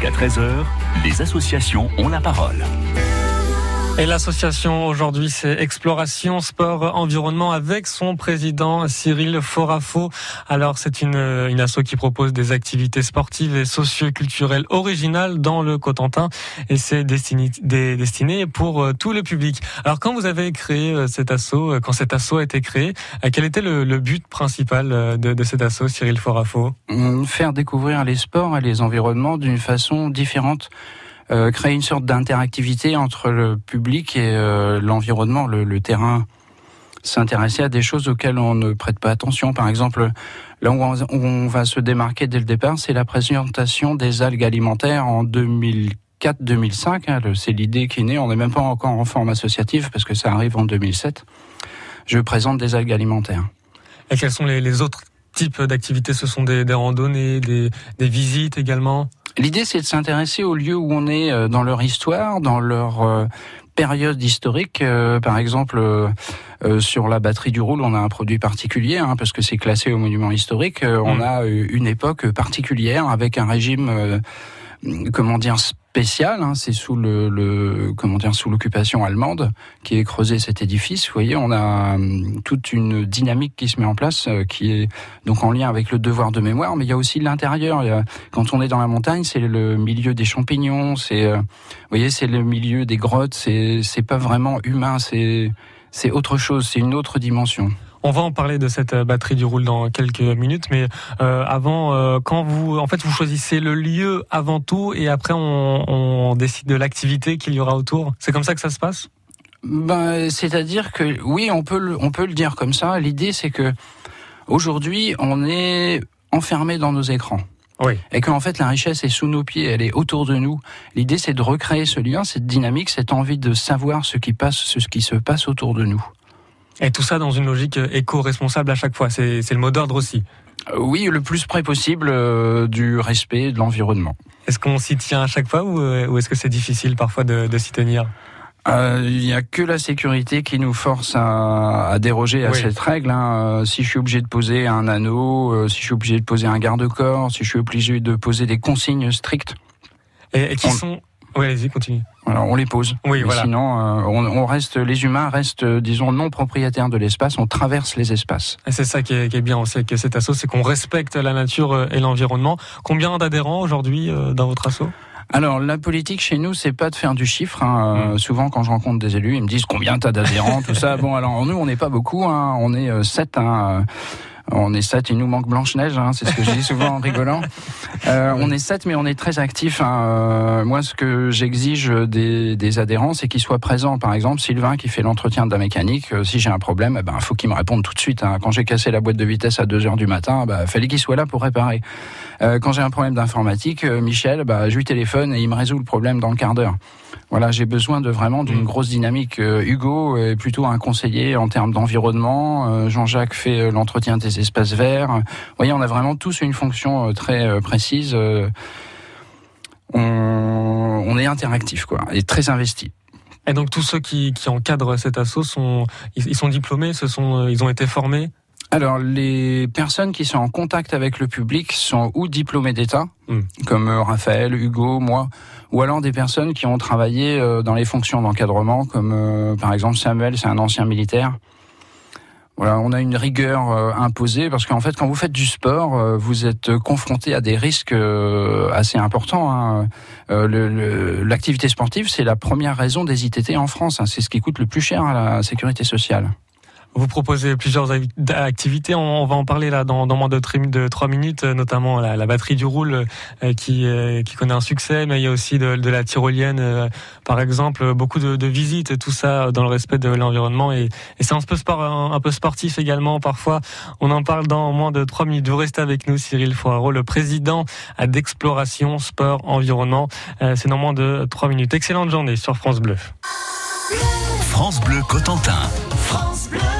Jusqu'à 13h, les associations ont la parole. Et l'association aujourd'hui, c'est Exploration Sport Environnement avec son président Cyril Forafo. Alors, c'est une, une asso qui propose des activités sportives et socio-culturelles originales dans le Cotentin et c'est destiné, destiné pour euh, tout le public. Alors, quand vous avez créé euh, cet asso, euh, quand cet asso a été créé, quel était le, but principal de, de cet asso, Cyril Forafo? Faire découvrir les sports et les environnements d'une façon différente euh, créer une sorte d'interactivité entre le public et euh, l'environnement, le, terrain s'intéresser à des choses auxquelles on ne prête pas attention. Par exemple, là où on va se démarquer dès le départ, c'est la présentation des algues alimentaires en 2004-2005. Hein, c'est l'idée qui est née. On n'est même pas encore en forme associative parce que ça arrive en 2007. Je présente des algues alimentaires. Et quels sont les, autres types d'activités? Ce sont des, randonnées, des visites également? L'idée, c'est de s'intéresser aux lieux où on est euh, dans leur histoire, dans leur euh, période historique. Euh, par exemple, sur la batterie du Roule, on a un produit particulier, hein, parce que c'est classé au monument historique. On mmh. a une époque particulière avec un régime, comment dire, spécial. Hein, c'est sous le, comment dire sous l'occupation allemande qui est creusé cet édifice. Vous voyez, on a hum, toute une dynamique qui se met en place, euh, qui est donc en lien avec le devoir de mémoire. Mais il y a aussi l'intérieur. Quand on est dans la montagne, c'est le milieu des champignons. C'est, euh, vous voyez, c'est le milieu des grottes. C'est, c'est pas vraiment humain. C'est, c'est autre chose. C'est une autre dimension. On va en parler de cette euh, batterie du roule dans quelques minutes, mais euh, avant, euh, quand vous, en fait, vous choisissez le lieu avant tout, et après on, on décide de l'activité qu'il y aura autour. C'est comme ça que ça se passe? Ben, c'est-à-dire que oui, on peut le, on peut le dire comme ça. L'idée, c'est que aujourd'hui, on est enfermé dans nos écrans. Oui. Et qu'en fait, la richesse est sous nos pieds, elle est autour de nous. L'idée, c'est de recréer ce lien, cette dynamique, cette envie de savoir ce qui passe, ce qui se passe autour de nous. Et tout ça dans une logique euh, éco-responsable à chaque fois. C'est le mot d'ordre aussi. Euh, oui, le plus près possible euh, du respect de l'environnement. Est-ce qu'on s'y tient à chaque fois ou, est-ce que c'est difficile parfois de, s'y tenir? Il n'y a que la sécurité qui nous force à, déroger à cette règle. Hein. si je suis obligé de poser un anneau, si je suis obligé de poser un garde-corps, si je suis obligé de poser des consignes strictes. Et, qui sont? Oui, allez-y, continue. Alors, on les pose. Oui, voilà. Sinon, euh, on, reste, les humains restent, euh, disons, non propriétaires de l'espace. On traverse les espaces. Et c'est ça qui est, qui est, bien aussi avec cet assaut, c'est qu'on respecte la nature euh, et l'environnement. Combien d'adhérents aujourd'hui dans votre assaut? Alors la politique chez nous, c'est pas de faire du chiffre. Hein. Mmh. souvent, quand je rencontre des élus, ils me disent combien t'as d'adhérents, tout ça. Bon, alors nous, on n'est pas beaucoup. Hein. On est sept. Hein. On est sept, il nous manque Blanche-Neige, hein, c'est ce que je dis souvent en rigolant. Euh, on est sept, mais on est très actifs. Hein. Euh, moi, ce que j'exige des, des, adhérents, c'est qu'ils soient présents. Par exemple, Sylvain qui fait l'entretien de la mécanique, euh, si j'ai un problème, eh ben, faut qu'il me réponde tout de suite. Hein. Quand j'ai cassé la boîte de vitesse à 2 heures du matin, bah, fallait qu'il soit là pour réparer. Euh, quand j'ai un problème d'informatique, euh, Michel, bah, je lui téléphone et il me résout le problème dans le quart d'heure. Voilà, j'ai besoin de vraiment d'une mm. grosse dynamique. Euh, Hugo est plutôt un conseiller en termes d'environnement. Jean-Jacques fait l'entretien des espaces verts. Vous voyez, on a vraiment tous une fonction très précise. On, on, est interactif, quoi, et très investi. Et donc tous ceux qui, qui encadrent cet assaut sont, ils, sont diplômés, ce sont, ils ont été formés alors, les personnes qui sont en contact avec le public sont ou diplômés d'État, hmm. comme euh, Raphaël, Hugo, moi, ou alors des personnes qui ont travaillé euh, dans les fonctions d'encadrement, comme euh, par exemple Samuel, c'est un ancien militaire. Voilà, on a une rigueur imposée parce qu'en fait, quand vous faites du sport, vous êtes confronté à des risques assez importants. Hein. L'activité sportive, c'est la première raison des ITT en France. Hein. C'est ce qui coûte le plus cher à la sécurité sociale. Vous proposez plusieurs activités. On va en parler là dans, moins de, de 3 minutes, notamment la, batterie du roule euh, qui, euh, qui connaît un succès, mais il y a aussi de, la tyrolienne, euh, par exemple, beaucoup de, visites, tout ça dans le respect de l'environnement. Et, c'est un peu, sport, un, peu sportif également parfois. On en parle dans moins de 3 minutes. Vous restez avec nous, Cyril Foirot, le président d'Exploration Sport Environnement. c'est dans moins de 3 minutes. Excellente journée sur France Bleu. France Bleu Cotentin. France Bleu.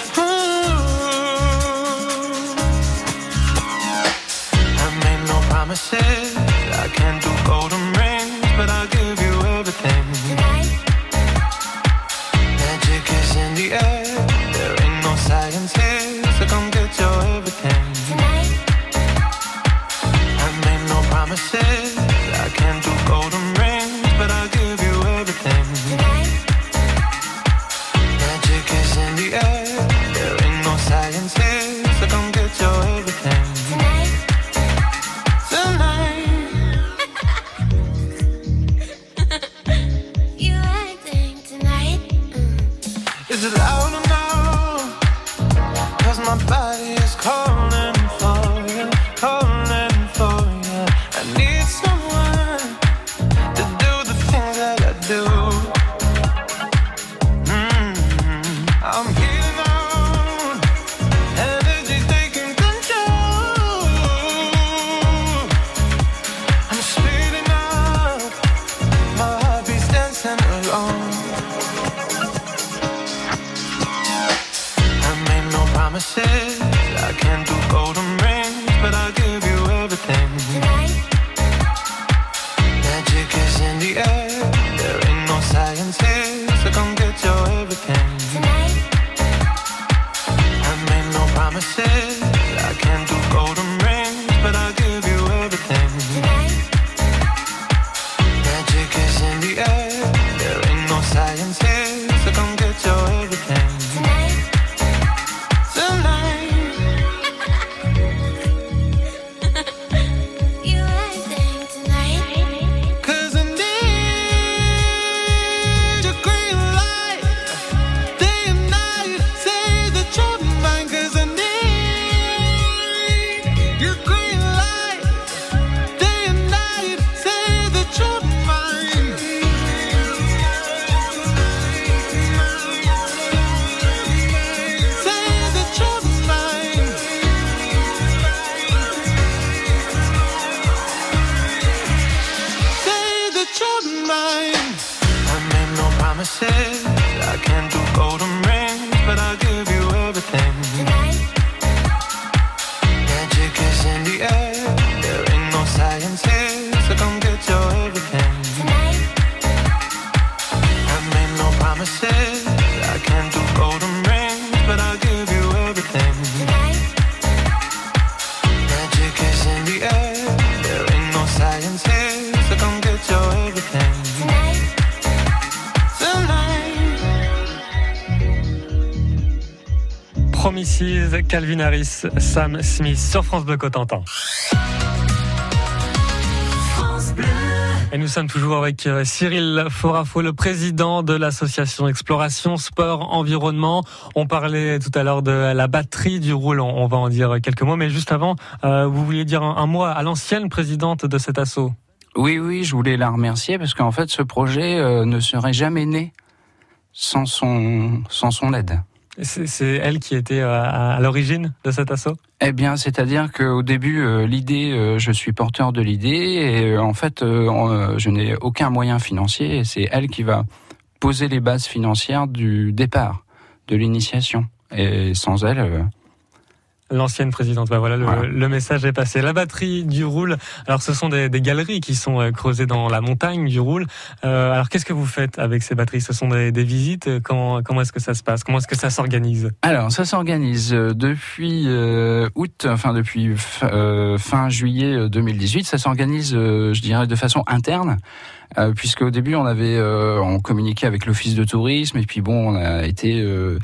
promises Is it loud enough? Cause my body is cold. Calvin Harris, Sam Smith sur France Bleu Cotentin. Et nous sommes toujours avec euh, Cyril Forafo, le président de l'association Exploration Sport Environnement. On parlait tout à l'heure de la batterie du roule, on va en dire quelques mots, mais juste avant, euh, vous vouliez dire un, mot à l'ancienne présidente de cet assaut Oui, oui, je voulais la remercier parce qu'en fait, ce projet euh, ne serait jamais né sans son, sans son aide. C'est elle qui était euh, à l'origine de cet assaut? Eh bien, c'est-à-dire qu'au début, euh, l'idée, euh, je suis porteur de l'idée, et en fait, je n'ai aucun moyen financier, et c'est elle qui va poser les bases financières du départ, de l'initiation. Et sans elle, L'ancienne présidente. Bah voilà, le, message est passé. La batterie du Roule. Alors, ce sont des, galeries qui sont euh, creusées dans la montagne du Roule. Euh, alors, qu'est-ce que vous faites avec ces batteries? Ce sont des, visites? Comment, comment est-ce que ça se passe? Comment est-ce que ça s'organise? Alors, ça s'organise euh, depuis août, enfin depuis fin juillet 2018. Ça s'organise, je dirais, de façon interne. Euh, puisque au début on avait euh, on communiquait avec l'office de tourisme et puis bon on a été euh,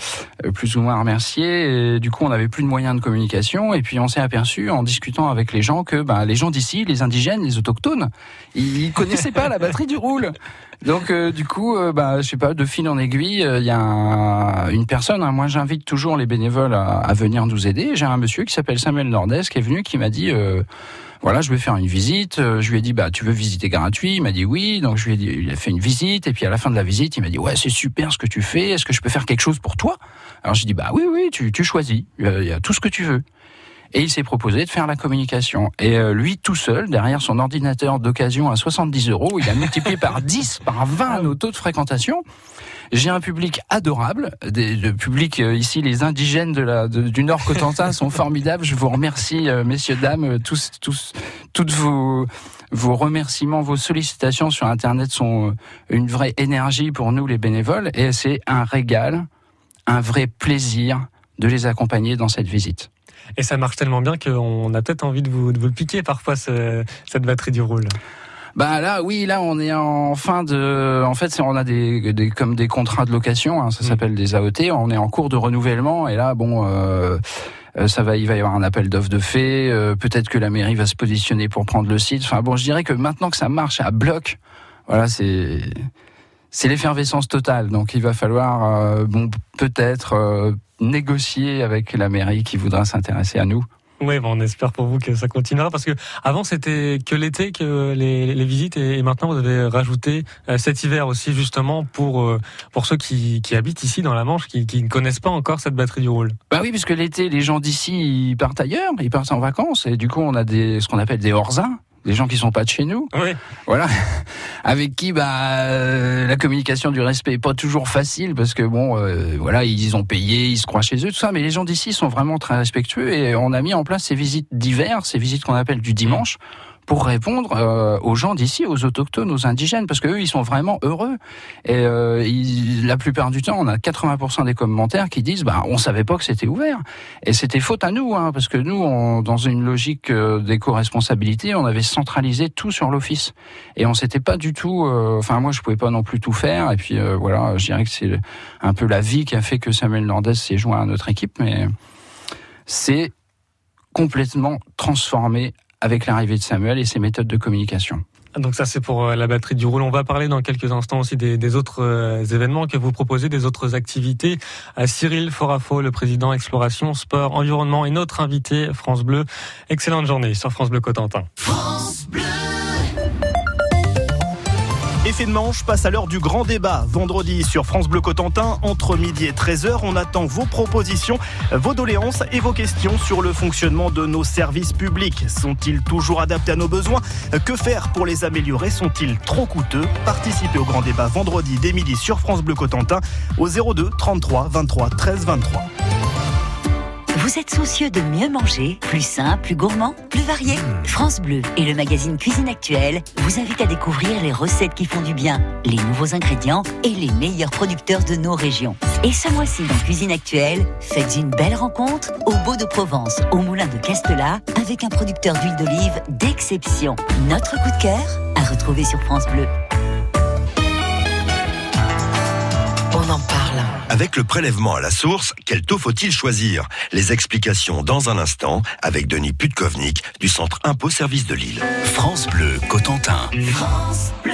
plus ou moins remercié et du coup on n'avait plus de moyens de communication et puis on s'est aperçu en discutant avec les gens que ben, les gens d'ici, les indigènes, les autochtones, ils connaissaient pas la batterie du roule. Donc du coup, bah, je sais pas, de fil en aiguille, il y a une personne. Hein, moi, j'invite toujours les bénévoles à, à venir nous aider. J'ai un monsieur qui s'appelle Samuel Nordès qui est venu, qui m'a dit voilà, je vais faire une visite. Euh, je lui ai dit, bah, tu veux visiter gratuit? Il m'a dit oui. Donc je lui ai dit, il a fait une visite. Et puis à la fin de la visite, il m'a dit, ouais, c'est super ce que tu fais. Est-ce que je peux faire quelque chose pour toi? Alors j'ai dit, bah oui, oui, tu, tu choisis. Il y a tout ce que tu veux. Et il s'est proposé de faire la communication. Et euh, lui, tout seul, derrière son ordinateur d'occasion à 70 euros, il a multiplié par 10, par 20 nos taux de fréquentation. J'ai un public adorable. Des, le public euh, ici, les indigènes de la, du Nord Cotentin sont formidables. Je vous remercie, euh, messieurs, dames, tous, tous, toutes vos, vos remerciements, vos sollicitations sur Internet sont une vraie énergie pour nous, les bénévoles. Et c'est un régal, un vrai plaisir de les accompagner dans cette visite. Et ça marche tellement bien qu'on a peut-être envie de vous, de vous le piquer parfois, ce, cette batterie du rôle. Bah là, oui, là, on est en fin de. En fait, on a des, des comme des contrats de location. Hein, ça mm. s'appelle des AOT. On est en cours de renouvellement et là, bon. Euh, euh, ça va, il va y avoir un appel d'offres de fait. Euh, peut-être que la mairie va se positionner pour prendre le site. Enfin bon, je dirais que maintenant que ça marche à bloc, voilà, c'est c'est l'effervescence totale. Donc il va falloir, bon, peut-être négocier avec la mairie qui voudra s'intéresser à nous. Oui, on espère pour vous que ça continuera parce que avant c'était que l'été que les, les, visites et, maintenant vous avez rajouté euh, cet hiver aussi justement pour euh, pour ceux qui, qui habitent ici dans la Manche qui, qui ne connaissent pas encore cette batterie du rôle. Bah oui, puisque l'été les gens d'ici ils partent ailleurs, ils partent en vacances et du coup on a des ce qu'on appelle des horzins des gens qui sont pas de chez nous. Oui. Voilà. Avec qui bah euh, la communication du respect est pas toujours facile parce que bon euh, voilà, ils ont payé, ils se croient chez eux tout ça mais les gens d'ici sont vraiment très respectueux et on a mis en place ces visites d'hiver, ces visites qu'on appelle du dimanche pour répondre euh, aux gens d'ici, aux autochtones, aux indigènes, parce que eux, ils sont vraiment heureux. Et euh, la plupart du temps, on a 80% des commentaires qui disent, bah, on savait pas que c'était ouvert. Et c'était faute à nous, hein, parce que nous, on, dans une logique euh, d'éco-responsabilité, on avait centralisé tout sur l'office, et on s'était pas du tout. Euh, enfin, moi, je pouvais pas non plus tout faire. Et puis euh, voilà, je dirais que c'est un peu la vie qui a fait que Samuel Nordès s'est joint à notre équipe, mais c'est complètement transformé avec l'arrivée de Samuel et ses méthodes de communication. Donc ça c'est pour euh, la batterie du roule. On va parler dans quelques instants aussi des, autres euh, événements que vous proposez, des autres activités. Euh, Cyril Forafo, le président Exploration, Sport, Environnement et notre invité France Bleu. Excellente journée sur France Bleu Cotentin. France Bleu. Effet de manche passe à l'heure du grand débat. Vendredi sur France Bleu Cotentin, entre midi et 13h, on attend vos propositions, vos doléances et vos questions sur le fonctionnement de nos services publics. Sont-ils toujours adaptés à nos besoins? Que faire pour les améliorer? Sont-ils trop coûteux? Participez au grand débat vendredi dès midi sur France Bleu Cotentin au 02 33 23 13 23. Vous êtes soucieux de mieux manger, plus sain, plus gourmand, plus varié France Bleu et le magazine Cuisine Actuelle vous invitent à découvrir les recettes qui font du bien, les nouveaux ingrédients et les meilleurs producteurs de nos régions. Et ce mois-ci dans Cuisine Actuelle, faites une belle rencontre au Beau de Provence, au Moulin de Castelat, avec un producteur d'huile d'olive d'exception. Notre coup de cœur à retrouver sur France Bleu. On en parle. Avec le prélèvement à la source, quel taux faut-il choisir? Les explications dans un instant avec Denis Putkovnik du Centre Impôt Service de Lille. France Bleu Cotentin. France Bleu.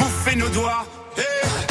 nos doigts Eh,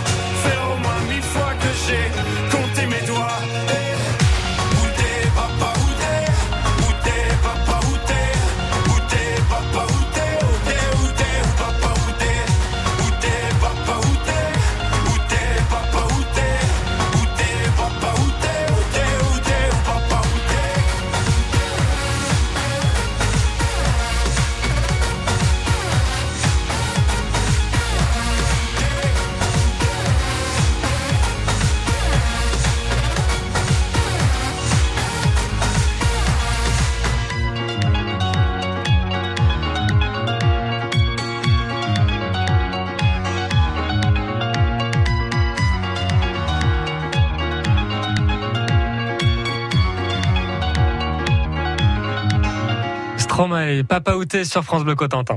Stromae, Papa Outé sur France Bleu Cotentin.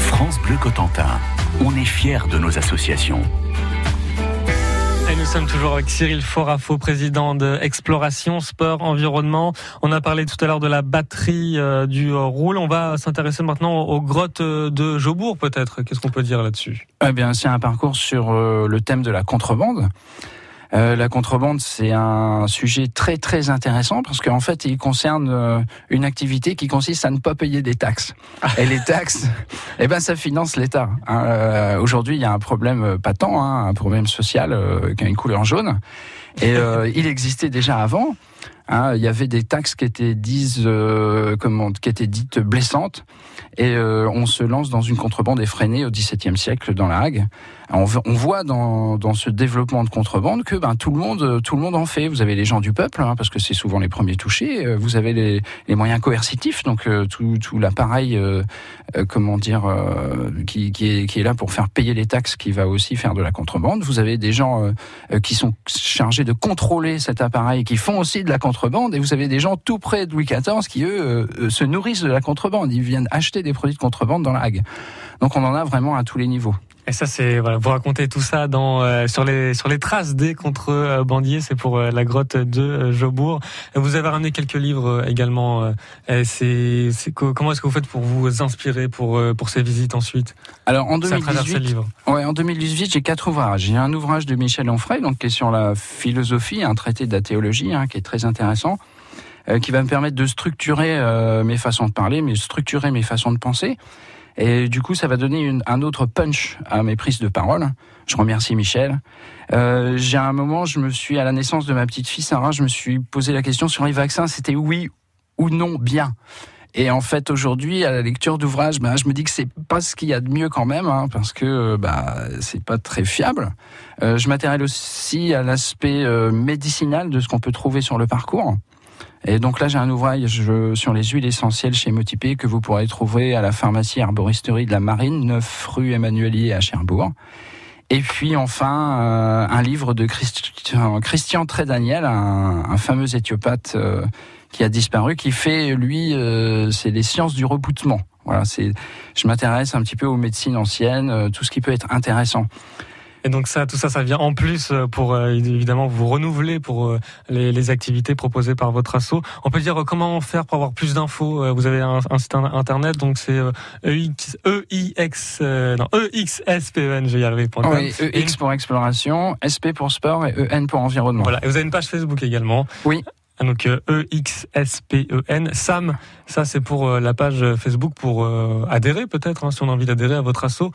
France Bleu Cotentin, on est fiers de nos associations. Et nous sommes toujours avec Cyril Forafo, président de Exploration Sport Environnement. On a parlé tout à l'heure de la batterie euh, du euh, roule. On va s'intéresser maintenant aux grottes euh, de Jobourg, peut-être. Qu'est-ce qu'on peut dire là-dessus? Eh bien, c'est un parcours sur euh, le thème de la contrebande. Euh, la contrebande, c'est un sujet très très intéressant parce qu'en fait, il concerne euh, une activité qui consiste à ne pas payer des taxes. Et les taxes, eh ben, ça finance l'État. hein. Euh, Aujourd'hui, il y a un problème euh, patent, hein, un problème social euh, qui a une couleur jaune. Et euh, il existait déjà avant. hein. il y avait des taxes qui étaient dites, euh, comment, qui étaient dites blessantes. Et euh, on se lance dans une contrebande effrénée au XVIIe siècle dans la Hague. On, voit dans, ce développement de contrebande que ben, tout le monde euh, tout le monde en fait. Vous avez les gens du peuple hein, parce que c'est souvent les premiers touchés. Euh, Vous avez les, moyens coercitifs donc tout, l'appareil comment dire qui, est, qui est là pour faire payer les taxes qui va aussi faire de la contrebande. Vous avez des gens qui sont chargés de contrôler cet appareil qui font aussi de la contrebande et vous avez des gens tout près de Louis XIV qui eux se nourrissent de la contrebande. Ils viennent acheter des produits de contrebande dans la Hague. Donc on en a vraiment à tous les niveaux. Et ça, c'est voilà, vous racontez tout ça dans euh, sur les sur les traces des contrebandiers. C'est pour euh, la grotte de euh, Jobourg. Vous avez ramené quelques livres également. c'est comment est-ce que vous faites pour vous inspirer pour pour ces visites ensuite? Alors en C'est à travers ces 2018, livres. Ouais, en 2018, j'ai quatre ouvrages. J'ai un ouvrage de Michel Onfray, donc qui est sur la philosophie, un traité de la théologie, hein, qui est très intéressant, qui va me permettre de structurer euh, mes façons de parler, mais structurer mes façons de penser. Et du coup, ça va donner un autre punch à mes prises de parole. Je remercie Michel. Euh, j'ai un moment, je me suis à la naissance de ma petite fille Sarah, je me suis posé la question sur les vaccins. C'était oui ou non bien. Et en fait, aujourd'hui, à la lecture d'ouvrages, ben, je me dis que c'est pas ce qu'il y a de mieux quand même, hein, parce que bah, c'est pas très fiable. Euh, je m'intéresse aussi à l'aspect euh, médicinal de ce qu'on peut trouver sur le parcours. Et donc là, j'ai un ouvrage sur les huiles essentielles chez Motipé que vous pourrez trouver à la pharmacie arboristerie de la Marine, 9 rue Emmanuelier à Cherbourg. Et puis enfin, euh, un livre de Christian, Trédaniel, un, fameux éthiopathe euh, qui a disparu, qui fait, lui, euh, c'est les sciences du reboutement. Voilà, je m'intéresse un petit peu aux médecines anciennes, tout ce qui peut être intéressant. Et donc ça, tout ça, ça vient en plus euh, pour euh, évidemment vous renouveler pour euh, les, les, activités proposées par votre asso. On peut dire comment faire pour avoir plus d'infos. Vous avez un, un, site internet, donc c'est EX, EIX, non, EXSPEN, je vais y arriver. Oui, EX pour exploration, SP pour sport et EN pour environnement. Voilà. Et vous avez une page Facebook également. Oui. Ah, donc E-X-S-P-E-N. Sam, ça c'est pour la page Facebook pour adhérer peut-être, hein, si on a envie d'adhérer à votre asso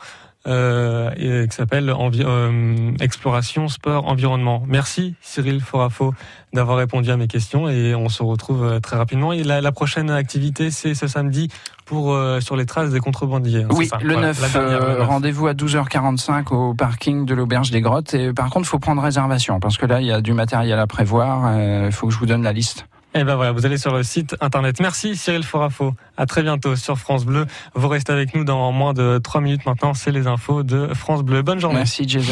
euh, et, qui s'appelle euh, Exploration, Sport, Environnement. Merci Cyril Forafo d'avoir répondu à mes questions et on se retrouve euh, très rapidement. Et la, la prochaine activité, c'est ce samedi pour euh, sur les traces des contrebandiers. Oui, le 9, euh, rendez-vous à 12h45 au parking de l'Auberge des Grottes. Et par contre, il faut prendre réservation parce que là, il y a du matériel à prévoir. Il faut que je vous donne la liste. Et eh ben voilà, vous allez sur le site internet. Merci Cyril Forafo. À très bientôt sur France Bleu. Vous restez avec nous dans moins de 3 minutes maintenant. C'est les infos de France Bleu. Bonne journée. Merci Jason.